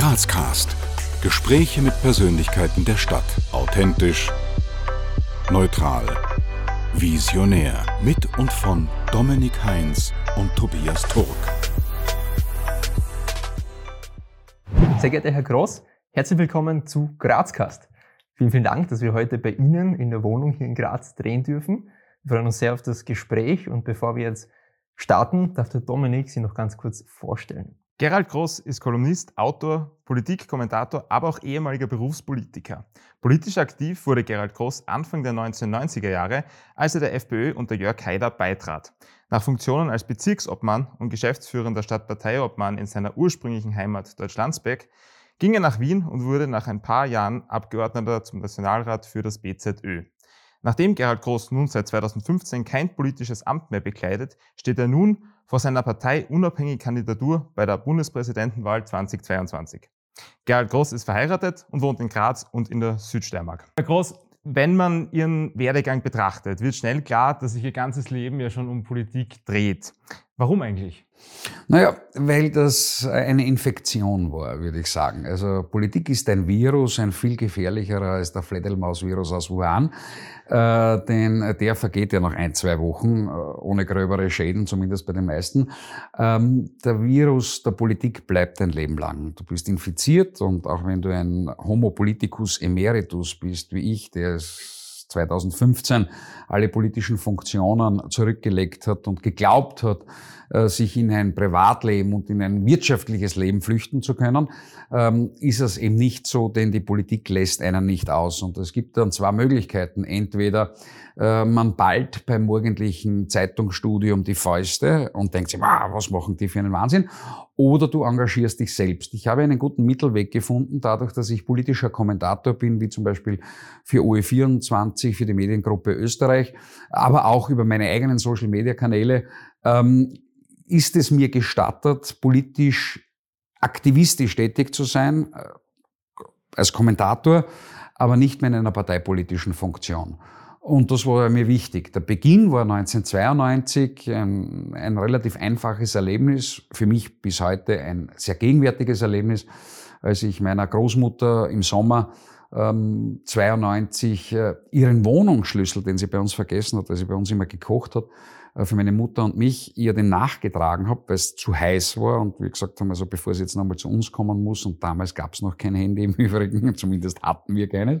Grazcast. Gespräche mit Persönlichkeiten der Stadt. Authentisch, neutral, visionär. Mit und von Dominik Heinz und Tobias Turk. Sehr geehrter Herr Gross, herzlich willkommen zu Grazcast. Vielen, vielen Dank, dass wir heute bei Ihnen in der Wohnung hier in Graz drehen dürfen. Wir freuen uns sehr auf das Gespräch und bevor wir jetzt starten, darf der Dominik Sie noch ganz kurz vorstellen. Gerald Gross ist Kolumnist, Autor, Politikkommentator, aber auch ehemaliger Berufspolitiker. Politisch aktiv wurde Gerald Gross Anfang der 1990er Jahre, als er der FPÖ unter Jörg Haider beitrat. Nach Funktionen als Bezirksobmann und geschäftsführender Stadtparteiobmann in seiner ursprünglichen Heimat Deutschlandsbeck ging er nach Wien und wurde nach ein paar Jahren Abgeordneter zum Nationalrat für das BZÖ. Nachdem Gerald Groß nun seit 2015 kein politisches Amt mehr bekleidet, steht er nun vor seiner Partei unabhängige Kandidatur bei der Bundespräsidentenwahl 2022. Gerald Groß ist verheiratet und wohnt in Graz und in der Südsteiermark. Herr Groß, wenn man Ihren Werdegang betrachtet, wird schnell klar, dass sich Ihr ganzes Leben ja schon um Politik dreht. Warum eigentlich? Naja, weil das eine Infektion war, würde ich sagen. Also Politik ist ein Virus, ein viel gefährlicherer als der Fledermaus-Virus aus Wuhan. Äh, denn der vergeht ja nach ein, zwei Wochen äh, ohne gröbere Schäden, zumindest bei den meisten. Ähm, der Virus der Politik bleibt ein Leben lang. Du bist infiziert und auch wenn du ein Homo politicus emeritus bist, wie ich, der es 2015 alle politischen Funktionen zurückgelegt hat und geglaubt hat, sich in ein Privatleben und in ein wirtschaftliches Leben flüchten zu können, ähm, ist es eben nicht so, denn die Politik lässt einen nicht aus. Und es gibt dann zwei Möglichkeiten. Entweder äh, man bald beim morgendlichen Zeitungsstudium die Fäuste und denkt sich, was machen die für einen Wahnsinn? Oder du engagierst dich selbst. Ich habe einen guten Mittelweg gefunden, dadurch, dass ich politischer Kommentator bin, wie zum Beispiel für OE24, für die Mediengruppe Österreich, aber auch über meine eigenen Social-Media-Kanäle. Ähm, ist es mir gestattet, politisch aktivistisch tätig zu sein, äh, als Kommentator, aber nicht mehr in einer parteipolitischen Funktion. Und das war mir wichtig. Der Beginn war 1992 ein, ein, relativ einfaches Erlebnis, für mich bis heute ein sehr gegenwärtiges Erlebnis, als ich meiner Großmutter im Sommer ähm, 92 äh, ihren Wohnungsschlüssel, den sie bei uns vergessen hat, weil sie bei uns immer gekocht hat, für meine Mutter und mich ihr den nachgetragen habe, weil es zu heiß war und wir gesagt haben, also bevor sie jetzt nochmal zu uns kommen muss und damals gab es noch kein Handy im Übrigen, zumindest hatten wir keines,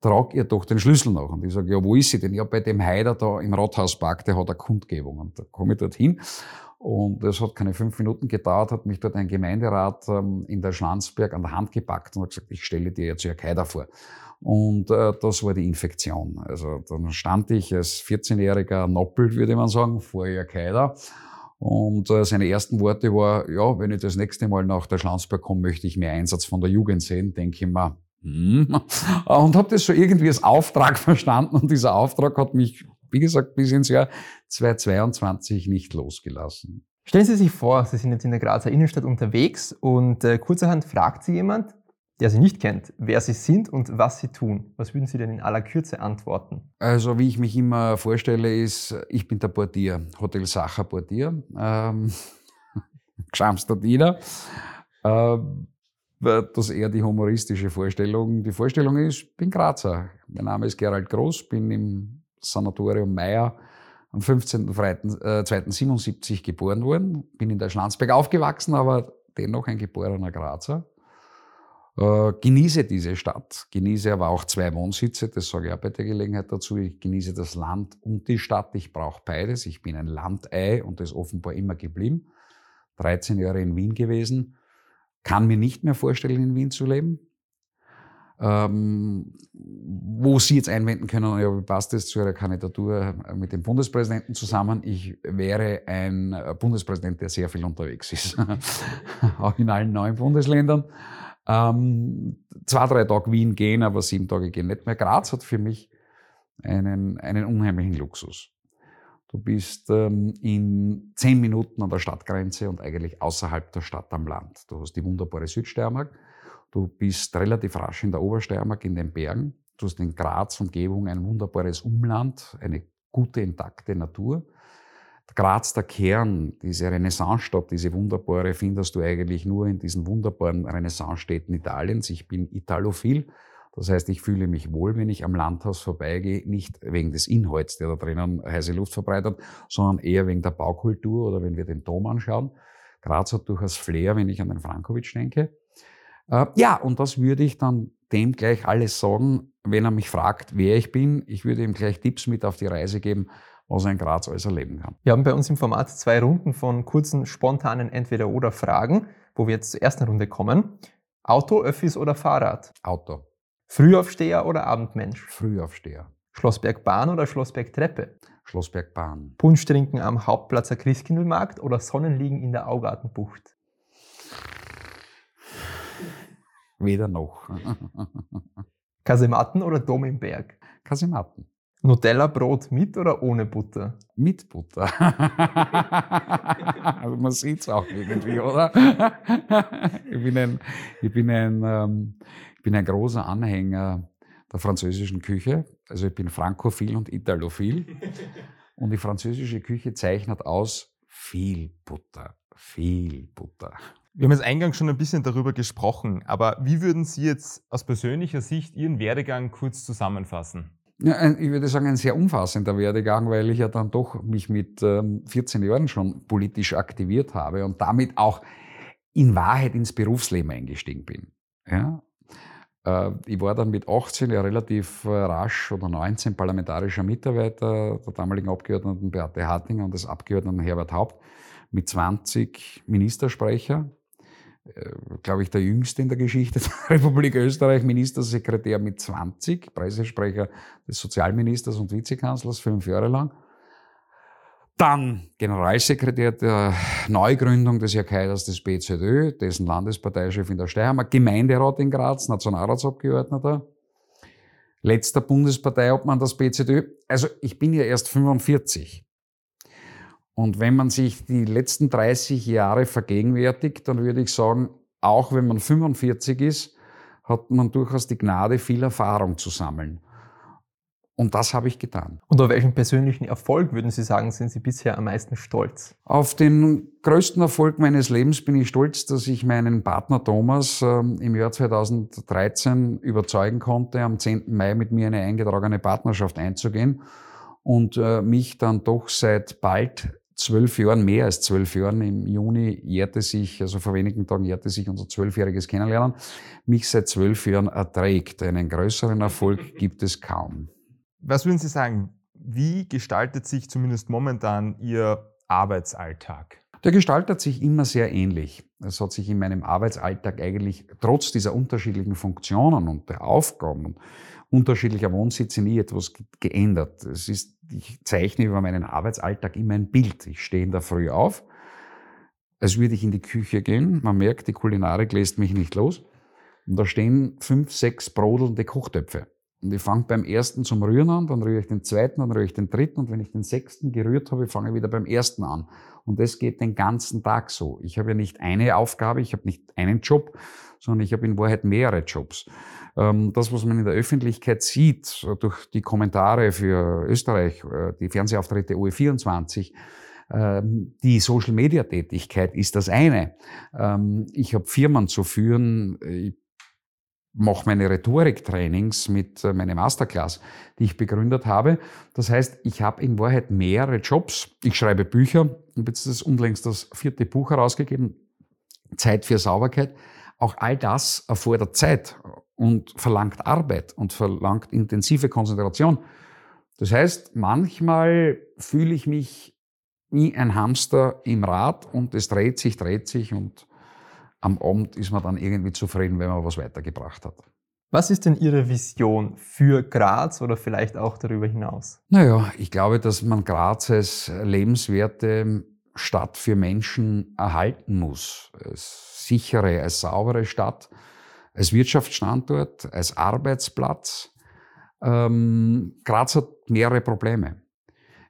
trag ihr doch den Schlüssel nach. Und ich sage, ja, wo ist sie denn? Ja, bei dem Heider da im Rathauspark, der hat eine Kundgebung. Und da komme ich dorthin und es hat keine fünf Minuten gedauert, hat mich dort ein Gemeinderat ähm, in der Schlanzberg an der Hand gepackt und hat gesagt, ich stelle dir jetzt Jörg Haider vor. Und äh, das war die Infektion. Also dann stand ich als 14-jähriger Noppel, würde man sagen, vor Jörg Haider. Und äh, seine ersten Worte war, ja, wenn ich das nächste Mal nach der Schlanzberg komme, möchte ich mehr Einsatz von der Jugend sehen. Denke ich mir, hm. Und habe das so irgendwie als Auftrag verstanden. Und dieser Auftrag hat mich, wie gesagt, bis ins Jahr 2022 nicht losgelassen. Stellen Sie sich vor, Sie sind jetzt in der Grazer Innenstadt unterwegs und äh, kurzerhand fragt Sie jemand, der Sie nicht kennt, wer Sie sind und was Sie tun. Was würden Sie denn in aller Kürze antworten? Also wie ich mich immer vorstelle, ist, ich bin der Portier, Hotel Sacher Portier, ähm, Geschamstadiner. Ähm, das ist eher die humoristische Vorstellung. Die Vorstellung ist, ich bin Grazer. Mein Name ist Gerald Groß, bin im Sanatorium Meier am 15.02.77 äh, geboren worden, bin in der Schlanzberg aufgewachsen, aber dennoch ein geborener Grazer. Äh, genieße diese Stadt, genieße aber auch zwei Wohnsitze, das sage ich auch bei der Gelegenheit dazu. Ich genieße das Land und die Stadt, ich brauche beides. Ich bin ein Landei und das offenbar immer geblieben. 13 Jahre in Wien gewesen, kann mir nicht mehr vorstellen, in Wien zu leben. Ähm, wo Sie jetzt einwenden können, ja, wie passt das zu Ihrer Kandidatur mit dem Bundespräsidenten zusammen? Ich wäre ein Bundespräsident, der sehr viel unterwegs ist, auch in allen neuen Bundesländern. Ähm, zwei, drei Tage Wien gehen, aber sieben Tage gehen nicht mehr. Graz hat für mich einen, einen unheimlichen Luxus. Du bist ähm, in zehn Minuten an der Stadtgrenze und eigentlich außerhalb der Stadt am Land. Du hast die wunderbare Südsteiermark. Du bist relativ rasch in der Obersteiermark in den Bergen. Du hast in Graz Umgebung ein wunderbares Umland, eine gute, intakte Natur. Graz, der Kern, diese Renaissancestadt, diese wunderbare, findest du eigentlich nur in diesen wunderbaren Renaissancestädten Italiens. Ich bin Italophil. Das heißt, ich fühle mich wohl, wenn ich am Landhaus vorbeigehe, nicht wegen des Inhalts, der da drinnen heiße Luft verbreitet, sondern eher wegen der Baukultur oder wenn wir den Dom anschauen. Graz hat durchaus Flair, wenn ich an den Frankowitsch denke. Äh, ja, und das würde ich dann dem gleich alles sagen, wenn er mich fragt, wer ich bin. Ich würde ihm gleich Tipps mit auf die Reise geben, was er in Graz alles erleben kann. Wir haben bei uns im Format zwei Runden von kurzen, spontanen Entweder-Oder-Fragen, wo wir jetzt zur ersten Runde kommen. Auto, Öffis oder Fahrrad? Auto. Frühaufsteher oder Abendmensch? Frühaufsteher. Schlossbergbahn oder Schlossbergtreppe? Schlossbergbahn. Punsch trinken am Hauptplatzer Christkindlmarkt oder Sonnenliegen in der Augartenbucht? Weder noch. Kasematten oder Dom im Berg? Kasematten. Nutella-Brot mit oder ohne Butter? Mit Butter. also man sieht es auch irgendwie, oder? ich bin ein, ich bin ein, ähm, ich bin ein großer Anhänger der französischen Küche. Also ich bin frankophil und italophil. Und die französische Küche zeichnet aus viel Butter, viel Butter. Wir haben jetzt eingangs schon ein bisschen darüber gesprochen, aber wie würden Sie jetzt aus persönlicher Sicht Ihren Werdegang kurz zusammenfassen? Ja, ich würde sagen, ein sehr umfassender Werdegang, weil ich ja dann doch mich mit 14 ähm, Jahren schon politisch aktiviert habe und damit auch in Wahrheit ins Berufsleben eingestiegen bin. Ja? Äh, ich war dann mit 18 ja relativ äh, rasch oder 19 parlamentarischer Mitarbeiter der damaligen Abgeordneten Beate Hartinger und des Abgeordneten Herbert Haupt, mit 20 Ministersprecher glaube ich, der jüngste in der Geschichte der Republik Österreich, Ministersekretär mit 20, Pressesprecher des Sozialministers und Vizekanzlers, fünf Jahre lang. Dann Generalsekretär der Neugründung des Jakaiders des BZÖ, dessen Landesparteichef in der Steiermark, Gemeinderat in Graz, Nationalratsabgeordneter, letzter Bundesparteiobmann des BZÖ. Also ich bin ja erst 45. Und wenn man sich die letzten 30 Jahre vergegenwärtigt, dann würde ich sagen, auch wenn man 45 ist, hat man durchaus die Gnade, viel Erfahrung zu sammeln. Und das habe ich getan. Und auf welchen persönlichen Erfolg würden Sie sagen, sind Sie bisher am meisten stolz? Auf den größten Erfolg meines Lebens bin ich stolz, dass ich meinen Partner Thomas äh, im Jahr 2013 überzeugen konnte, am 10. Mai mit mir eine eingetragene Partnerschaft einzugehen und äh, mich dann doch seit bald zwölf Jahren, mehr als zwölf Jahren, im Juni jährte sich, also vor wenigen Tagen jährte sich unser zwölfjähriges Kennenlernen, mich seit zwölf Jahren erträgt. Einen größeren Erfolg gibt es kaum. Was würden Sie sagen, wie gestaltet sich zumindest momentan Ihr Arbeitsalltag? Der gestaltet sich immer sehr ähnlich. Es hat sich in meinem Arbeitsalltag eigentlich trotz dieser unterschiedlichen Funktionen und der Aufgaben und unterschiedlicher Wohnsitze nie etwas geändert. Es ist, ich zeichne über meinen Arbeitsalltag immer ein Bild. Ich stehe in der Früh auf, als würde ich in die Küche gehen. Man merkt, die Kulinarik lässt mich nicht los. Und da stehen fünf, sechs brodelnde Kochtöpfe. Und ich fange beim ersten zum Rühren an, dann rühre ich den zweiten, dann rühre ich den dritten und wenn ich den sechsten gerührt habe, fange ich wieder beim ersten an. Und das geht den ganzen Tag so. Ich habe ja nicht eine Aufgabe, ich habe nicht einen Job, sondern ich habe in Wahrheit mehrere Jobs. Ähm, das, was man in der Öffentlichkeit sieht, durch die Kommentare für Österreich, äh, die Fernsehauftritte OE24, ähm, die Social-Media-Tätigkeit ist das eine. Ähm, ich habe Firmen zu führen, ich mache meine Rhetoriktrainings mit äh, meiner Masterclass, die ich begründet habe. Das heißt, ich habe in Wahrheit mehrere Jobs. Ich schreibe Bücher, habe jetzt das unlängst das vierte Buch herausgegeben, Zeit für Sauberkeit. Auch all das erfordert Zeit und verlangt Arbeit und verlangt intensive Konzentration. Das heißt, manchmal fühle ich mich wie ein Hamster im Rad und es dreht sich, dreht sich und am Abend ist man dann irgendwie zufrieden, wenn man was weitergebracht hat. Was ist denn Ihre Vision für Graz oder vielleicht auch darüber hinaus? Naja, ich glaube, dass man Graz als lebenswerte Stadt für Menschen erhalten muss. Als sichere, als saubere Stadt, als Wirtschaftsstandort, als Arbeitsplatz. Ähm, Graz hat mehrere Probleme.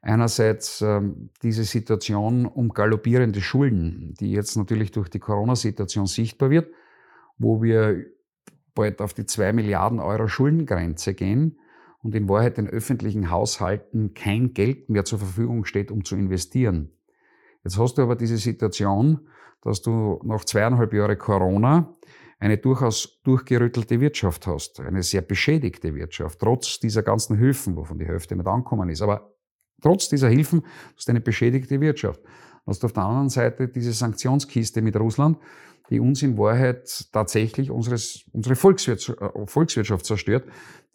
Einerseits ähm, diese Situation um galoppierende Schulden, die jetzt natürlich durch die Corona-Situation sichtbar wird, wo wir bald auf die zwei Milliarden Euro Schuldengrenze gehen und in Wahrheit den öffentlichen Haushalten kein Geld mehr zur Verfügung steht, um zu investieren. Jetzt hast du aber diese Situation, dass du nach zweieinhalb Jahren Corona eine durchaus durchgerüttelte Wirtschaft hast, eine sehr beschädigte Wirtschaft, trotz dieser ganzen Hilfen, wovon die Hälfte nicht angekommen ist. Aber trotz dieser Hilfen hast du eine beschädigte Wirtschaft. Dann hast du auf der anderen Seite diese Sanktionskiste mit Russland, die uns in Wahrheit tatsächlich unseres, unsere Volkswirtschaft, äh, Volkswirtschaft zerstört.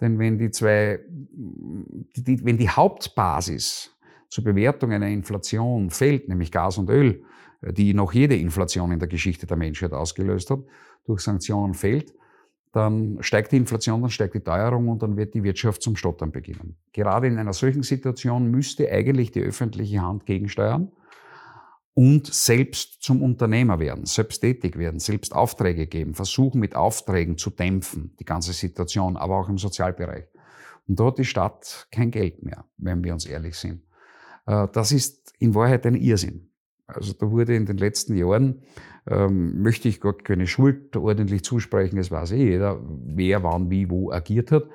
Denn wenn die zwei, die, wenn die Hauptbasis zur Bewertung einer Inflation fällt, nämlich Gas und Öl, die noch jede Inflation in der Geschichte der Menschheit ausgelöst hat, durch Sanktionen fällt, dann steigt die Inflation, dann steigt die Teuerung und dann wird die Wirtschaft zum Stottern beginnen. Gerade in einer solchen Situation müsste eigentlich die öffentliche Hand gegensteuern und selbst zum Unternehmer werden, selbst tätig werden, selbst Aufträge geben, versuchen mit Aufträgen zu dämpfen, die ganze Situation, aber auch im Sozialbereich. Und da hat die Stadt kein Geld mehr, wenn wir uns ehrlich sind. Äh, das ist in Wahrheit ein Irrsinn. Also da wurde in den letzten Jahren, ähm, möchte ich gar keine Schuld ordentlich zusprechen, es weiß eh jeder, wer wann wie wo agiert hat.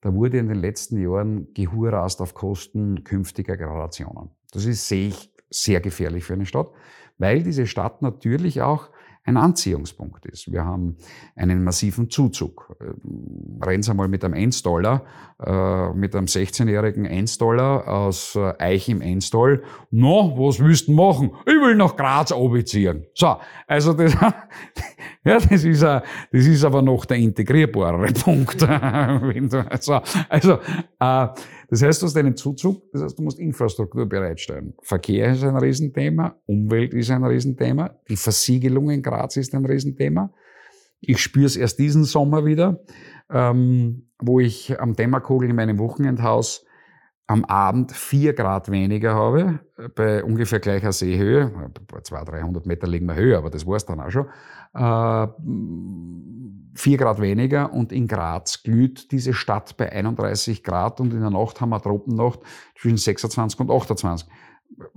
Da wurde in den letzten Jahren gehurast auf Kosten künftiger Generationen. Das ist, sehe ich, sehr gefährlich für eine Stadt, weil diese Stadt natürlich auch ein Anziehungspunkt ist. Wir haben einen massiven Zuzug. Äh, Rennen Sie mal mit einem 1-Dollar, äh, mit einem 16-jährigen 1-Dollar aus äh, Eich im Enstal. No, was willst du machen? Ich will nach Graz abziehen. So, also das, ja, das ist, das ist aber noch der integrierbare Punkt. also, also äh, das heißt, du hast einen Zuzug, das heißt, du musst Infrastruktur bereitstellen. Verkehr ist ein Riesenthema, Umwelt ist ein Riesenthema, die Versiegelung in Graz ist ein Riesenthema. Ich spüre es erst diesen Sommer wieder, ähm, wo ich am Dämmerkogel in meinem Wochenendhaus am Abend vier Grad weniger habe, bei ungefähr gleicher Seehöhe. 200, 300 Meter liegen wir höher, aber das war's dann auch schon. Äh, vier Grad weniger und in Graz glüht diese Stadt bei 31 Grad und in der Nacht haben wir Tropennacht zwischen 26 und 28.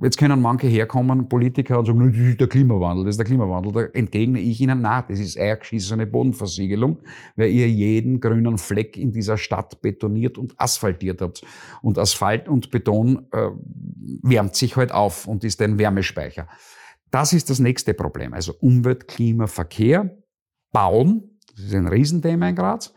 Jetzt können manche herkommen, Politiker, und sagen, das ist der Klimawandel, das ist der Klimawandel. Da entgegne ich ihnen, na, das ist eingeschissene Bodenversiegelung, weil ihr jeden grünen Fleck in dieser Stadt betoniert und asphaltiert habt. Und Asphalt und Beton äh, wärmt sich halt auf und ist ein Wärmespeicher. Das ist das nächste Problem. Also Umwelt, Klima, Verkehr, Bauen, das ist ein Riesenthema in Graz.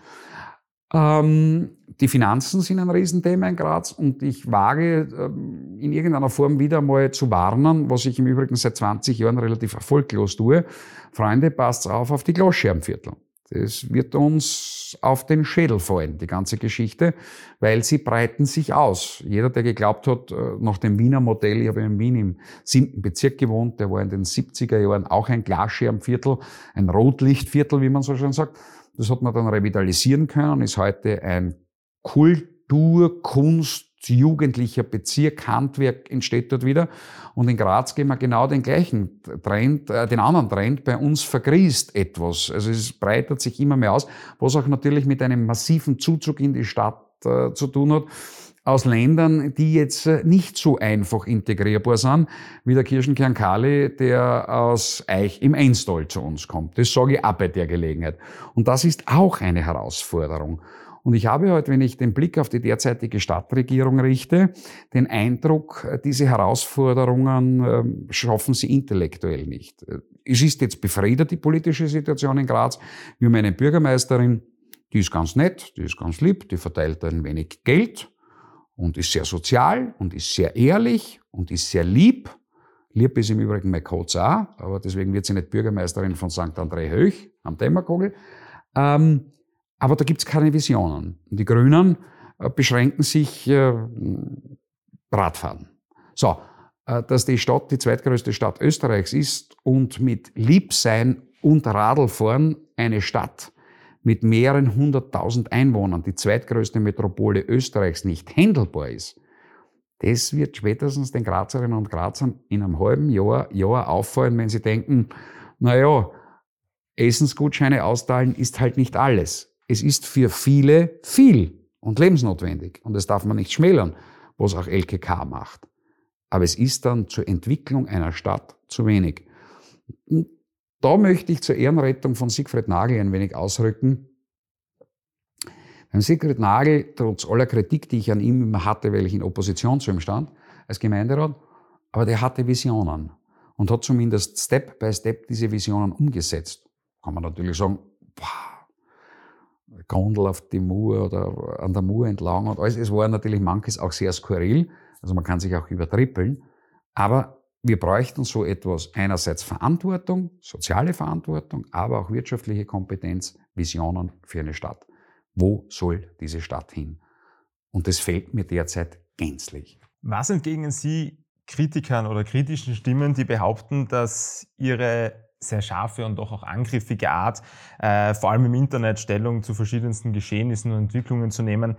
Ähm, die Finanzen sind ein Riesenthema in Graz und ich wage ähm, in irgendeiner Form wieder mal zu warnen, was ich im Übrigen seit 20 Jahren relativ erfolglos tue. Freunde, passt auf auf die Glosscherbenviertel. Das wird uns auf den Schädel fallen, die ganze Geschichte, weil sie breiten sich aus. Jeder, der geglaubt hat, äh, nach dem Wiener Modell, ich habe in Wien im siebten Bezirk gewohnt, der war in den 70er Jahren auch ein Glasscherbenviertel, ein Rotlichtviertel, wie man so schön sagt. Das hat man dann revitalisieren können, ist heute ein Kultur, Kunst, jugendlicher Bezirk, Handwerk entsteht dort wieder. Und in Graz gehen wir genau den gleichen Trend, äh, den anderen Trend. Bei uns vergrießt etwas. Also es breitet sich immer mehr aus, was auch natürlich mit einem massiven Zuzug in die Stadt äh, zu tun hat aus Ländern, die jetzt äh, nicht so einfach integrierbar sind, wie der Kirschenkern Kali, der aus Eich im Einstall zu uns kommt. Das sage ich auch bei der Gelegenheit. Und das ist auch eine Herausforderung. Und ich habe heute, wenn ich den Blick auf die derzeitige Stadtregierung richte, den Eindruck, diese Herausforderungen ähm, schaffen sie intellektuell nicht. Es ist jetzt befriedet, die politische Situation in Graz. Wir haben eine Bürgermeisterin, die ist ganz nett, die ist ganz lieb, die verteilt ein wenig Geld und ist sehr sozial und ist sehr ehrlich und ist sehr lieb. Lieb ist im Übrigen mein Coach auch, aber deswegen wird sie nicht Bürgermeisterin von St. André Höch am Dämmerkogel. Ähm, aber da gibt's keine Visionen. Die Grünen äh, beschränken sich äh, Radfahren. So, äh, dass die Stadt die zweitgrößte Stadt Österreichs ist und mit Liebsein und Radlfahren eine Stadt mit mehreren hunderttausend Einwohnern, die zweitgrößte Metropole Österreichs, nicht händelbar ist, das wird spätestens den Grazerinnen und Grazern in einem halben Jahr, Jahr auffallen, wenn sie denken, naja, Essensgutscheine austeilen ist halt nicht alles es ist für viele viel und lebensnotwendig. Und das darf man nicht schmälern, was auch LKK macht. Aber es ist dann zur Entwicklung einer Stadt zu wenig. Und da möchte ich zur Ehrenrettung von Siegfried Nagel ein wenig ausrücken. Herrn Sigrid Nagel, trotz aller Kritik, die ich an ihm immer hatte, weil ich in Opposition zu ihm stand, als Gemeinderat, aber der hatte Visionen und hat zumindest Step by Step diese Visionen umgesetzt. Kann man natürlich sagen, boah, Gondel auf die Mur oder an der Mur entlang und alles. Es war natürlich manches auch sehr skurril, also man kann sich auch übertrippeln, aber wir bräuchten so etwas, einerseits Verantwortung, soziale Verantwortung, aber auch wirtschaftliche Kompetenz, Visionen für eine Stadt. Wo soll diese Stadt hin? Und das fehlt mir derzeit gänzlich. Was entgegnen Sie Kritikern oder kritischen Stimmen, die behaupten, dass ihre sehr scharfe und doch auch angriffige Art, äh, vor allem im Internet Stellung zu verschiedensten Geschehnissen und Entwicklungen zu nehmen,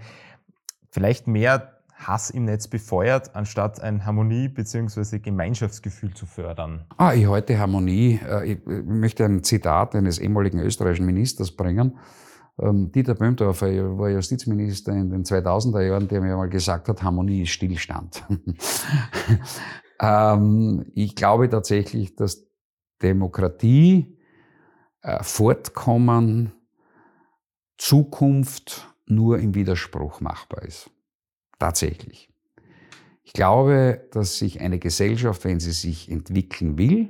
vielleicht mehr Hass im Netz befeuert, anstatt ein Harmonie- bzw. Gemeinschaftsgefühl zu fördern? Ah, ich halte Harmonie. Äh, ich möchte ein Zitat eines ehemaligen österreichischen Ministers bringen. Ähm, Dieter Böhmdorfer war Justizminister in den 2000er Jahren, der mir einmal gesagt hat, Harmonie ist Stillstand. Ähm, ich glaube tatsächlich, dass Demokratie, äh, Fortkommen, Zukunft nur im Widerspruch machbar ist. Tatsächlich. Ich glaube, dass sich eine Gesellschaft, wenn sie sich entwickeln will,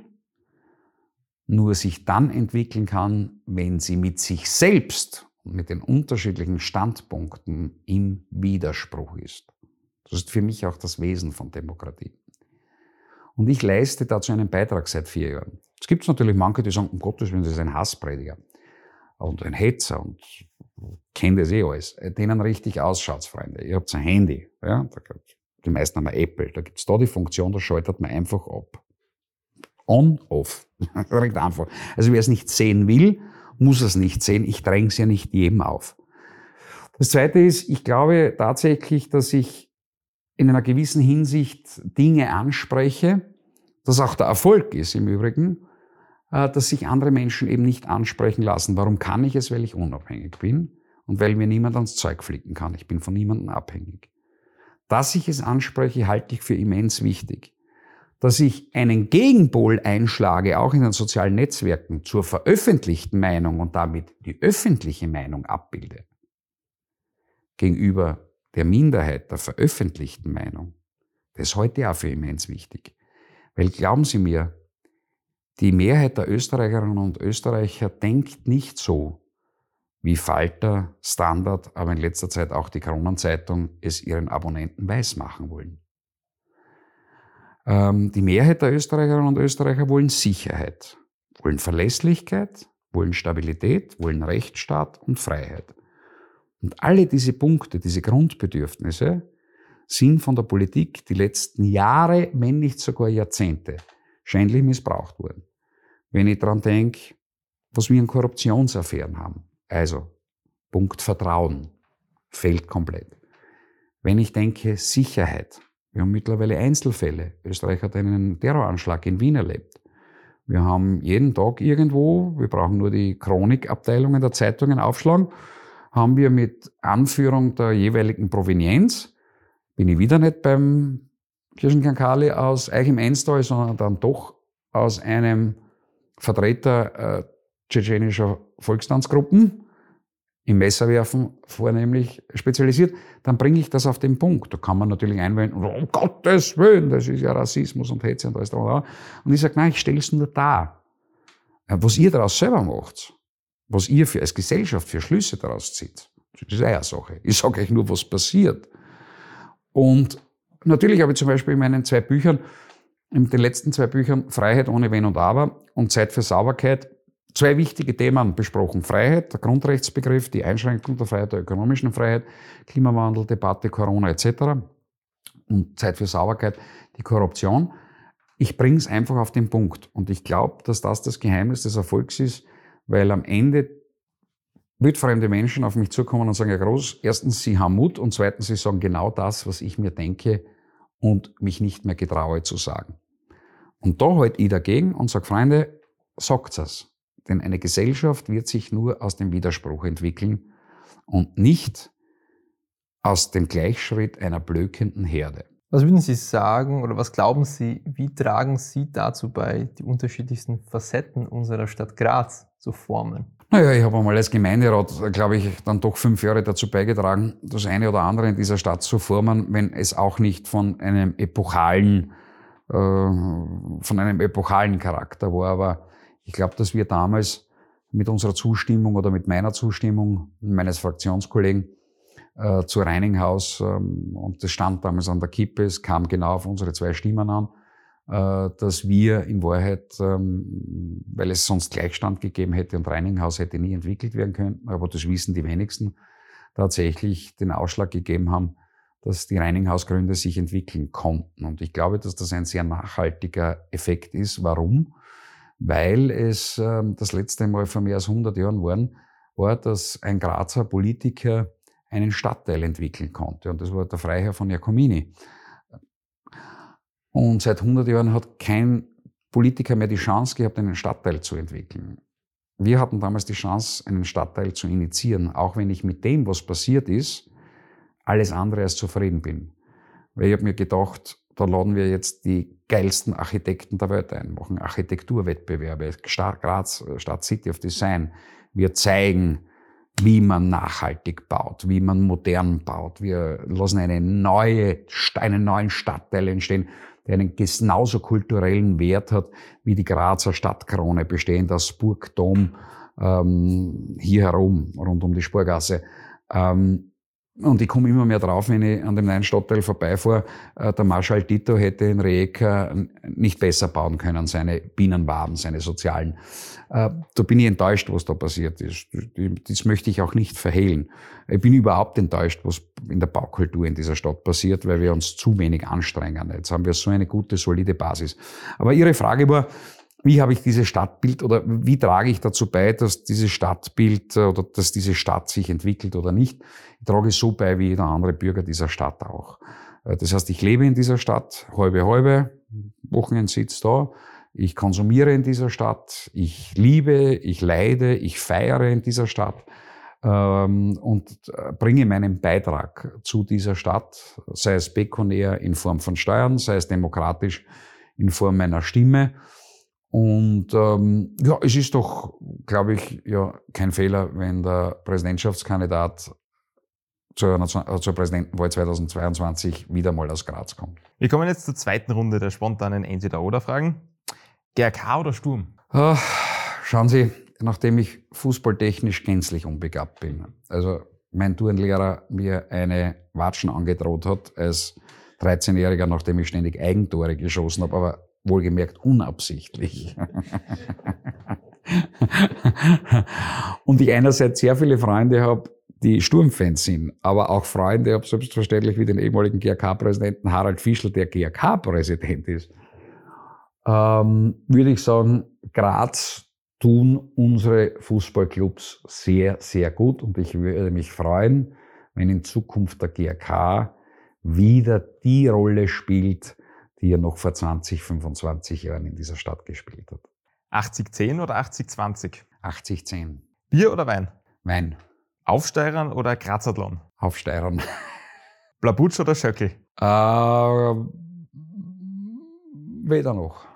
nur sich dann entwickeln kann, wenn sie mit sich selbst und mit den unterschiedlichen Standpunkten im Widerspruch ist. Das ist für mich auch das Wesen von Demokratie. Und ich leiste dazu einen Beitrag seit vier Jahren. Es gibt natürlich manche, die sagen, um Gottes Willen, das ist ein Hassprediger und ein Hetzer und kennt das eh alles, denen richtig ausschaut, Freunde. Ihr habt ein Handy, ja, die meisten haben ein Apple, da gibt's da die Funktion, da schaltet man einfach ab. On, off. Direkt einfach. Also wer es nicht sehen will, muss es nicht sehen. Ich dränge es ja nicht jedem auf. Das Zweite ist, ich glaube tatsächlich, dass ich in einer gewissen Hinsicht Dinge anspreche, das auch der Erfolg ist im Übrigen, äh, dass sich andere Menschen eben nicht ansprechen lassen. Warum kann ich es? Weil ich unabhängig bin und weil mir niemand ans Zeug flicken kann. Ich bin von niemandem abhängig. Dass ich es anspreche, halte ich für immens wichtig. Dass ich einen Gegenpol einschlage, auch in den sozialen Netzwerken, zur veröffentlichten Meinung und damit die öffentliche Meinung abbilde, gegenüber der Minderheit der veröffentlichten Meinung, das ist heute auch für immens wichtig. Weil glauben Sie mir, die Mehrheit der Österreicherinnen und Österreicher denkt nicht so, wie Falter, Standard, aber in letzter Zeit auch die Kronenzeitung es ihren Abonnenten weismachen wollen. Ähm, die Mehrheit der Österreicherinnen und Österreicher wollen Sicherheit, wollen Verlässlichkeit, wollen Stabilität, wollen Rechtsstaat und Freiheit. Und alle diese Punkte, diese Grundbedürfnisse sind von der Politik die letzten Jahre, wenn nicht sogar Jahrzehnte, schändlich missbraucht worden. Wenn ich daran denke, was wir an Korruptionsaffären haben, also Punkt Vertrauen, fällt komplett. Wenn ich denke Sicherheit, wir haben mittlerweile Einzelfälle. Österreich hat einen Terroranschlag in Wien erlebt. Wir haben jeden Tag irgendwo, wir brauchen nur die Chronikabteilungen der Zeitungen aufschlagen, haben wir mit Anführung der jeweiligen Provenienz, bin ich wieder nicht beim Kirchenkankali aus Eich im Einstal, sondern dann doch aus einem Vertreter äh, tschetschenischer Volkstanzgruppen, im Messerwerfen vornehmlich spezialisiert, dann bringe ich das auf den Punkt. Da kann man natürlich einwenden, um Gottes Willen, das ist ja Rassismus und Hetze und alles da. Und ich sage, nein, ich stelle es nur dar. Äh, was ihr daraus selber macht, was ihr für, als Gesellschaft für Schlüsse daraus zieht, das ist eine Sache. Ich sage euch nur, was passiert. Und natürlich habe ich zum Beispiel in meinen zwei Büchern, in den letzten zwei Büchern Freiheit ohne Wenn und Aber und Zeit für Sauberkeit zwei wichtige Themen besprochen. Freiheit, der Grundrechtsbegriff, die Einschränkung der Freiheit, der ökonomischen Freiheit, Klimawandel, Debatte, Corona etc. Und Zeit für Sauberkeit, die Korruption. Ich bringe es einfach auf den Punkt. Und ich glaube, dass das das Geheimnis des Erfolgs ist, weil am Ende wildfremde Menschen auf mich zukommen und sagen, Herr Groß, erstens, Sie haben Mut und zweitens, Sie sagen genau das, was ich mir denke und mich nicht mehr getraue zu sagen. Und da halte ich dagegen und sage, Freunde, sagt es. Denn eine Gesellschaft wird sich nur aus dem Widerspruch entwickeln und nicht aus dem Gleichschritt einer blökenden Herde. Was würden Sie sagen oder was glauben Sie, wie tragen Sie dazu bei, die unterschiedlichsten Facetten unserer Stadt Graz zu formen? Naja, ich habe einmal als Gemeinderat, glaube ich, dann doch fünf Jahre dazu beigetragen, das eine oder andere in dieser Stadt zu formen, wenn es auch nicht von einem epochalen, von einem epochalen Charakter war. Aber ich glaube, dass wir damals mit unserer Zustimmung oder mit meiner Zustimmung meines Fraktionskollegen äh, zu Reininghaus, ähm, und das stand damals an der Kippe, es kam genau auf unsere zwei Stimmen an, äh, dass wir in Wahrheit, ähm, weil es sonst Gleichstand gegeben hätte und Reininghaus hätte nie entwickelt werden können, aber das wissen die wenigsten, tatsächlich den Ausschlag gegeben haben, dass die Reininghausgründe sich entwickeln konnten. Und ich glaube, dass das ein sehr nachhaltiger Effekt ist. Warum? Weil es ähm, das letzte Mal vor mehr als 100 Jahren waren, war, dass ein Grazer Politiker einen Stadtteil entwickeln konnte. Und das war der Freiherr von Jacomini. Und seit 100 Jahren hat kein Politiker mehr die Chance gehabt, einen Stadtteil zu entwickeln. Wir hatten damals die Chance, einen Stadtteil zu initiieren, auch wenn ich mit dem, was passiert ist, alles andere als zufrieden bin. Weil ich habe mir gedacht, da laden wir jetzt die geilsten Architekten der Welt ein, machen Architekturwettbewerbe, Graz, Stadt City of Design. Wir zeigen, wie man nachhaltig baut, wie man modern baut. Wir lassen eine neue, einen neuen Stadtteil entstehen, der einen genauso kulturellen Wert hat wie die Grazer Stadtkrone, bestehend aus Burgdom ähm, hier herum, rund um die Spurgasse. Ähm, und ich komme immer mehr drauf, wenn ich an dem neuen Stadtteil vorbeifahre, äh, der Marschall Tito hätte in Rijeka nicht besser bauen können, seine Bienenwaben, seine sozialen. Äh, da bin ich enttäuscht, was da passiert ist. Das möchte ich auch nicht verhehlen. Ich bin überhaupt enttäuscht, was in der Baukultur in dieser Stadt passiert, weil wir uns zu wenig anstrengen. Jetzt haben wir so eine gute, solide Basis. Aber Ihre Frage war, wie habe ich dieses Stadtbild oder wie trage ich dazu bei, dass dieses Stadtbild äh, oder dass diese Stadt sich entwickelt oder nicht? Ich trage es so bei wie jeder andere Bürger dieser Stadt auch. Äh, das heißt, ich lebe in dieser Stadt, halbe, halbe, Wochenendsitz da. Ich konsumiere in dieser Stadt, ich liebe, ich leide, ich feiere in dieser Stadt ähm, und äh, bringe meinen Beitrag zu dieser Stadt, sei es bekonär in Form von Steuern, sei es demokratisch in Form meiner Stimme. Und ähm, ja, es ist doch, glaube ich, ja kein Fehler, wenn der Präsidentschaftskandidat zur, äh, zur Präsidentenwahl 2022 wieder mal aus Graz kommt. Wir kommen jetzt zur zweiten Runde der spontanen Entweder-Oder-Fragen. GRK oder Sturm? Ach, schauen Sie, nachdem ich fußballtechnisch gänzlich unbegabt bin, also mein Turnlehrer mir eine Watschen angedroht hat als 13-Jähriger, nachdem ich ständig Eigentore geschossen habe, aber wohlgemerkt unabsichtlich. und ich einerseits sehr viele Freunde habe, die Sturmfans sind, aber auch Freunde habe, selbstverständlich wie den ehemaligen GRK-Präsidenten Harald Fischl, der GRK-Präsident ist, ähm, würde ich sagen, Graz tun unsere Fußballclubs sehr, sehr gut und ich würde mich freuen, wenn in Zukunft der GRK wieder die Rolle spielt, die er noch vor 20, 25 Jahren in dieser Stadt gespielt hat. 80-10 oder 80-20? 80-10. Bier oder Wein? Wein. Aufsteirern oder Grazathlon? Aufsteirern. Blabutsch oder Schöckel? Äh, weder noch.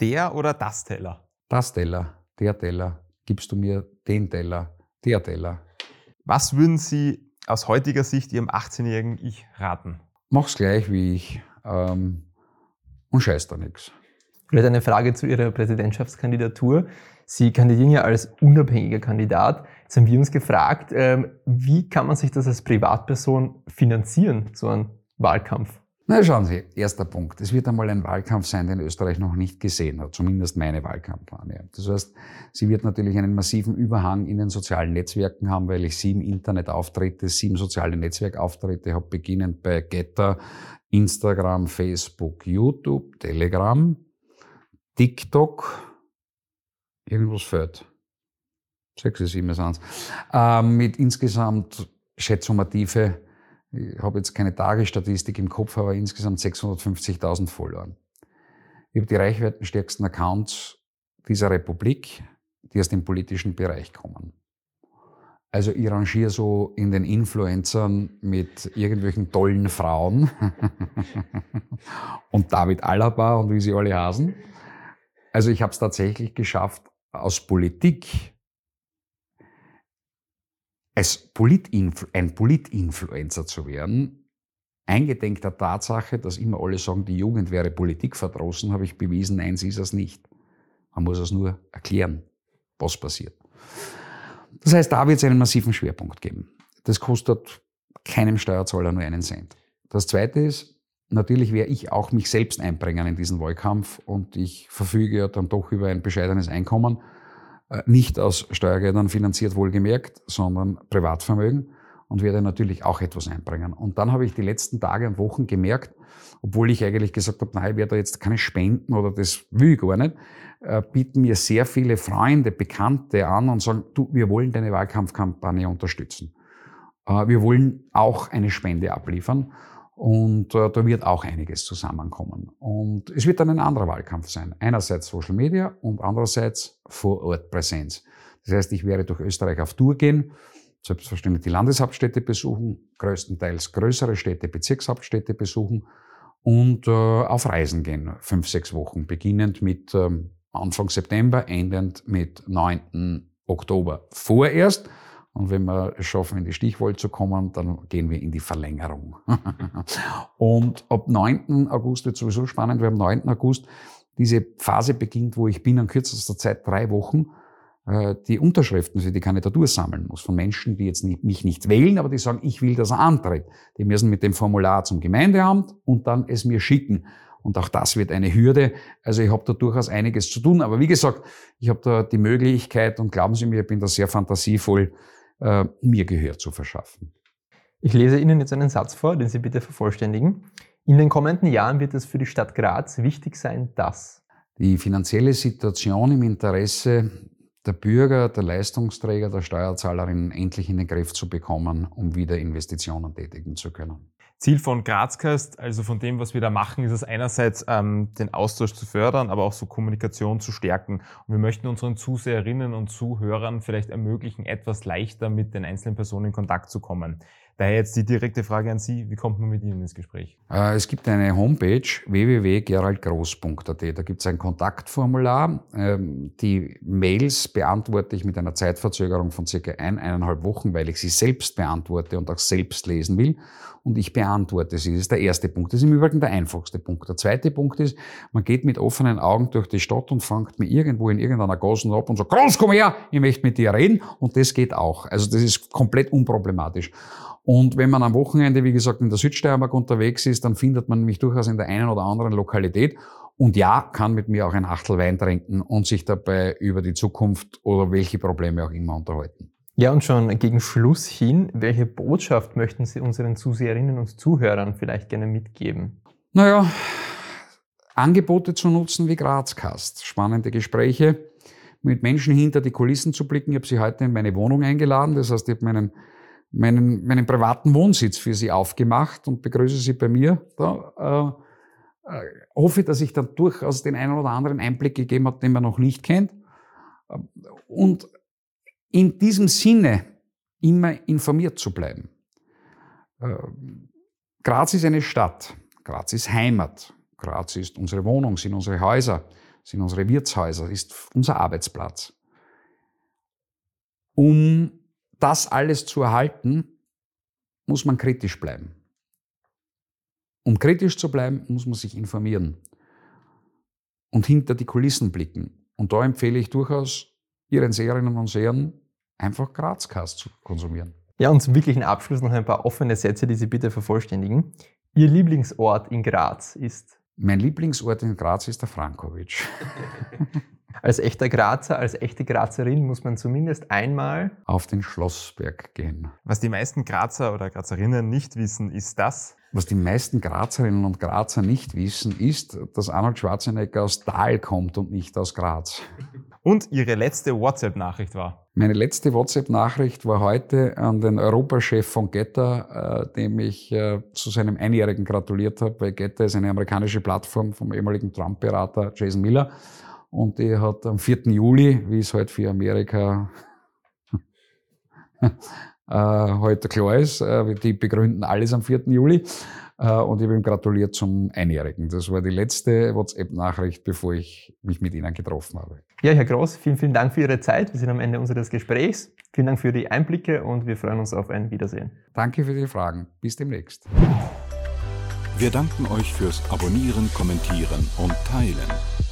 Der oder das Teller? Das Teller, der Teller. Gibst du mir den Teller, der Teller. Was würden Sie aus heutiger Sicht Ihrem 18-jährigen Ich raten? Mach's gleich wie ich. Ähm, und scheißt da nichts. Vielleicht eine Frage zu Ihrer Präsidentschaftskandidatur. Sie kandidieren ja als unabhängiger Kandidat. Jetzt haben wir uns gefragt, ähm, wie kann man sich das als Privatperson finanzieren, so ein Wahlkampf? Na, schauen Sie, erster Punkt. Es wird einmal ein Wahlkampf sein, den Österreich noch nicht gesehen hat, zumindest meine Wahlkampagne. Das heißt, sie wird natürlich einen massiven Überhang in den sozialen Netzwerken haben, weil ich sieben Internetauftritte, sieben soziale Netzwerkauftritte habe, beginnend bei Getter, Instagram, Facebook, YouTube, Telegram, TikTok, irgendwas fällt. Sechs, sieben sind ähm, Mit insgesamt schätzumative, ich habe jetzt keine Tagesstatistik im Kopf, aber insgesamt 650.000 Followern. Ich habe die reichweitenstärksten Accounts dieser Republik, die aus dem politischen Bereich kommen. Also ich rangiere so in den Influencern mit irgendwelchen tollen Frauen und David Alaba und wie sie alle hasen. Also ich habe es tatsächlich geschafft, aus Politik als Politinflu ein Politinfluencer zu werden, eingedenk der Tatsache, dass immer alle sagen, die Jugend wäre Politik verdrossen, habe ich bewiesen, nein, sie ist es nicht. Man muss es nur erklären, was passiert. Das heißt, da wird es einen massiven Schwerpunkt geben. Das kostet keinem Steuerzahler nur einen Cent. Das Zweite ist, natürlich werde ich auch mich selbst einbringen in diesen Wahlkampf und ich verfüge ja dann doch über ein bescheidenes Einkommen, nicht aus Steuergeldern finanziert wohlgemerkt, sondern Privatvermögen und werde natürlich auch etwas einbringen. Und dann habe ich die letzten Tage und Wochen gemerkt, obwohl ich eigentlich gesagt habe, nein, ich werde da jetzt keine Spenden oder das will ich gar nicht, äh, bieten mir sehr viele Freunde, Bekannte an und sagen, du, wir wollen deine Wahlkampfkampagne unterstützen. Äh, wir wollen auch eine Spende abliefern. Und äh, da wird auch einiges zusammenkommen. Und es wird dann ein anderer Wahlkampf sein. Einerseits Social Media und andererseits vor Ort Präsenz. Das heißt, ich werde durch Österreich auf Tour gehen, selbstverständlich die Landeshauptstädte besuchen, größtenteils größere Städte, Bezirkshauptstädte besuchen und äh, auf Reisen gehen, fünf, sechs Wochen, beginnend mit ähm, Anfang September, endend mit 9. Oktober vorerst. Und wenn wir es schaffen, in die Stichwahl zu kommen, dann gehen wir in die Verlängerung. und ab 9. August wird sowieso spannend, weil am 9. August diese Phase beginnt, wo ich binnen kürzester Zeit drei Wochen äh, die Unterschriften für die Kandidatur sammeln muss. Von Menschen, die jetzt nicht, mich nicht wählen, aber die sagen, ich will, dass er antritt. Die müssen mit dem Formular zum Gemeindeamt und dann es mir schicken. Und auch das wird eine Hürde. Also ich habe da durchaus einiges zu tun. Aber wie gesagt, ich habe da die Möglichkeit und glauben Sie mir, ich bin da sehr fantasievoll, äh, mir Gehör zu verschaffen. Ich lese Ihnen jetzt einen Satz vor, den Sie bitte vervollständigen. In den kommenden Jahren wird es für die Stadt Graz wichtig sein, dass die finanzielle Situation im Interesse der Bürger, der Leistungsträger, der Steuerzahlerinnen endlich in den Griff zu bekommen, um wieder Investitionen tätigen zu können. Ziel von Grazcast, also von dem, was wir da machen, ist es einerseits, ähm, den Austausch zu fördern, aber auch so Kommunikation zu stärken. Und wir möchten unseren Zuseherinnen und Zuhörern vielleicht ermöglichen, etwas leichter mit den einzelnen Personen in Kontakt zu kommen. Daher jetzt die direkte Frage an Sie, wie kommt man mit Ihnen ins Gespräch? Äh, es gibt eine Homepage www.geraldgroß.at. Da gibt es ein Kontaktformular. Ähm, die Mails beantworte ich mit einer Zeitverzögerung von circa ein, eineinhalb Wochen, weil ich sie selbst beantworte und auch selbst lesen will. Und ich beantworte sie. Das ist der erste Punkt. Das ist im Übrigen der einfachste Punkt. Der zweite Punkt ist, man geht mit offenen Augen durch die Stadt und fängt mir irgendwo in irgendeiner Gassen ab und sagt, Groß, komm her, ich möchte mit dir reden. Und das geht auch. Also das ist komplett unproblematisch. Und wenn man am Wochenende, wie gesagt, in der Südsteiermark unterwegs ist, dann findet man mich durchaus in der einen oder anderen Lokalität. Und ja, kann mit mir auch ein Achtel Wein trinken und sich dabei über die Zukunft oder welche Probleme auch immer unterhalten. Ja, und schon gegen Schluss hin, welche Botschaft möchten Sie unseren Zuseherinnen und Zuhörern vielleicht gerne mitgeben? Naja, Angebote zu nutzen wie Grazcast. Spannende Gespräche, mit Menschen hinter die Kulissen zu blicken. Ich habe Sie heute in meine Wohnung eingeladen. Das heißt, ich habe meinen meinen, meinen privaten Wohnsitz für sie aufgemacht und begrüße sie bei mir. Da, äh, äh, hoffe, dass ich dann durchaus den einen oder anderen Einblick gegeben habe, den man noch nicht kennt. Und in diesem Sinne immer informiert zu bleiben. Äh, Graz ist eine Stadt. Graz ist Heimat. Graz ist unsere Wohnung, sind unsere Häuser, sind unsere Wirtshäuser, ist unser Arbeitsplatz. Um das alles zu erhalten, muss man kritisch bleiben. Um kritisch zu bleiben, muss man sich informieren und hinter die Kulissen blicken. Und da empfehle ich durchaus Ihren Seherinnen und Sehern, einfach Grazcast zu konsumieren. Ja, und zum wirklichen Abschluss noch ein paar offene Sätze, die Sie bitte vervollständigen. Ihr Lieblingsort in Graz ist? Mein Lieblingsort in Graz ist der Frankowitsch. Als echter Grazer, als echte Grazerin muss man zumindest einmal auf den Schlossberg gehen. Was die meisten Grazer oder Grazerinnen nicht wissen, ist das. Was die meisten Grazerinnen und Grazer nicht wissen, ist, dass Arnold Schwarzenegger aus Dahl kommt und nicht aus Graz. Und Ihre letzte WhatsApp-Nachricht war? Meine letzte WhatsApp-Nachricht war heute an den Europachef von Getter, äh, dem ich äh, zu seinem Einjährigen gratuliert habe, weil Getter ist eine amerikanische Plattform vom ehemaligen Trump-Berater Jason Miller. Und die hat am 4. Juli, wie es halt für Amerika äh, heute klar ist, äh, die begründen alles am 4. Juli, äh, Äh, und ich habe ihm gratuliert zum Einjährigen. Das war die letzte WhatsApp-Nachricht, bevor ich mich mit Ihnen getroffen habe. Ja, Herr Groß, vielen, vielen Dank für Ihre Zeit. Wir sind am Ende unseres Gesprächs. Vielen Dank für die Einblicke und wir freuen uns auf ein Wiedersehen. Danke für die Fragen. Bis demnächst. Wir danken euch fürs Abonnieren, Kommentieren und Teilen.